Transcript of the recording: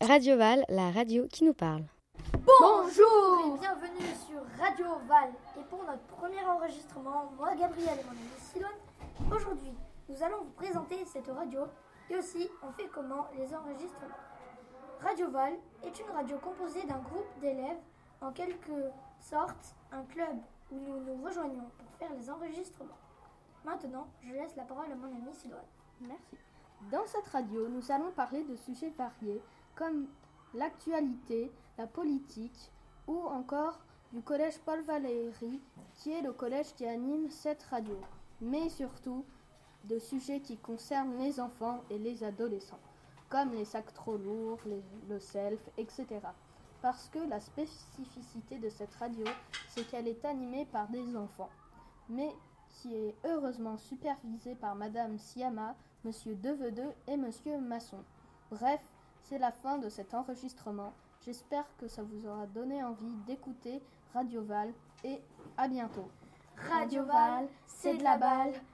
Radio Val, la radio qui nous parle. Bonjour et bienvenue sur Radio Val. Et pour notre premier enregistrement, moi Gabriel et mon ami Siloane, aujourd'hui nous allons vous présenter cette radio et aussi on fait comment les enregistrements. Radio Val est une radio composée d'un groupe d'élèves, en quelque sorte un club où nous nous rejoignons pour faire les enregistrements. Maintenant, je laisse la parole à mon ami Siloane. Merci. Dans cette radio, nous allons parler de sujets variés comme l'actualité, la politique ou encore du collège Paul Valéry qui est le collège qui anime cette radio, mais surtout de sujets qui concernent les enfants et les adolescents, comme les sacs trop lourds, le self, etc. Parce que la spécificité de cette radio, c'est qu'elle est animée par des enfants, mais qui est heureusement supervisée par Madame Siama, Monsieur Devedeux et Monsieur Masson. Bref, c'est la fin de cet enregistrement. J'espère que ça vous aura donné envie d'écouter Radio Val et à bientôt. Radio Val, c'est de la balle.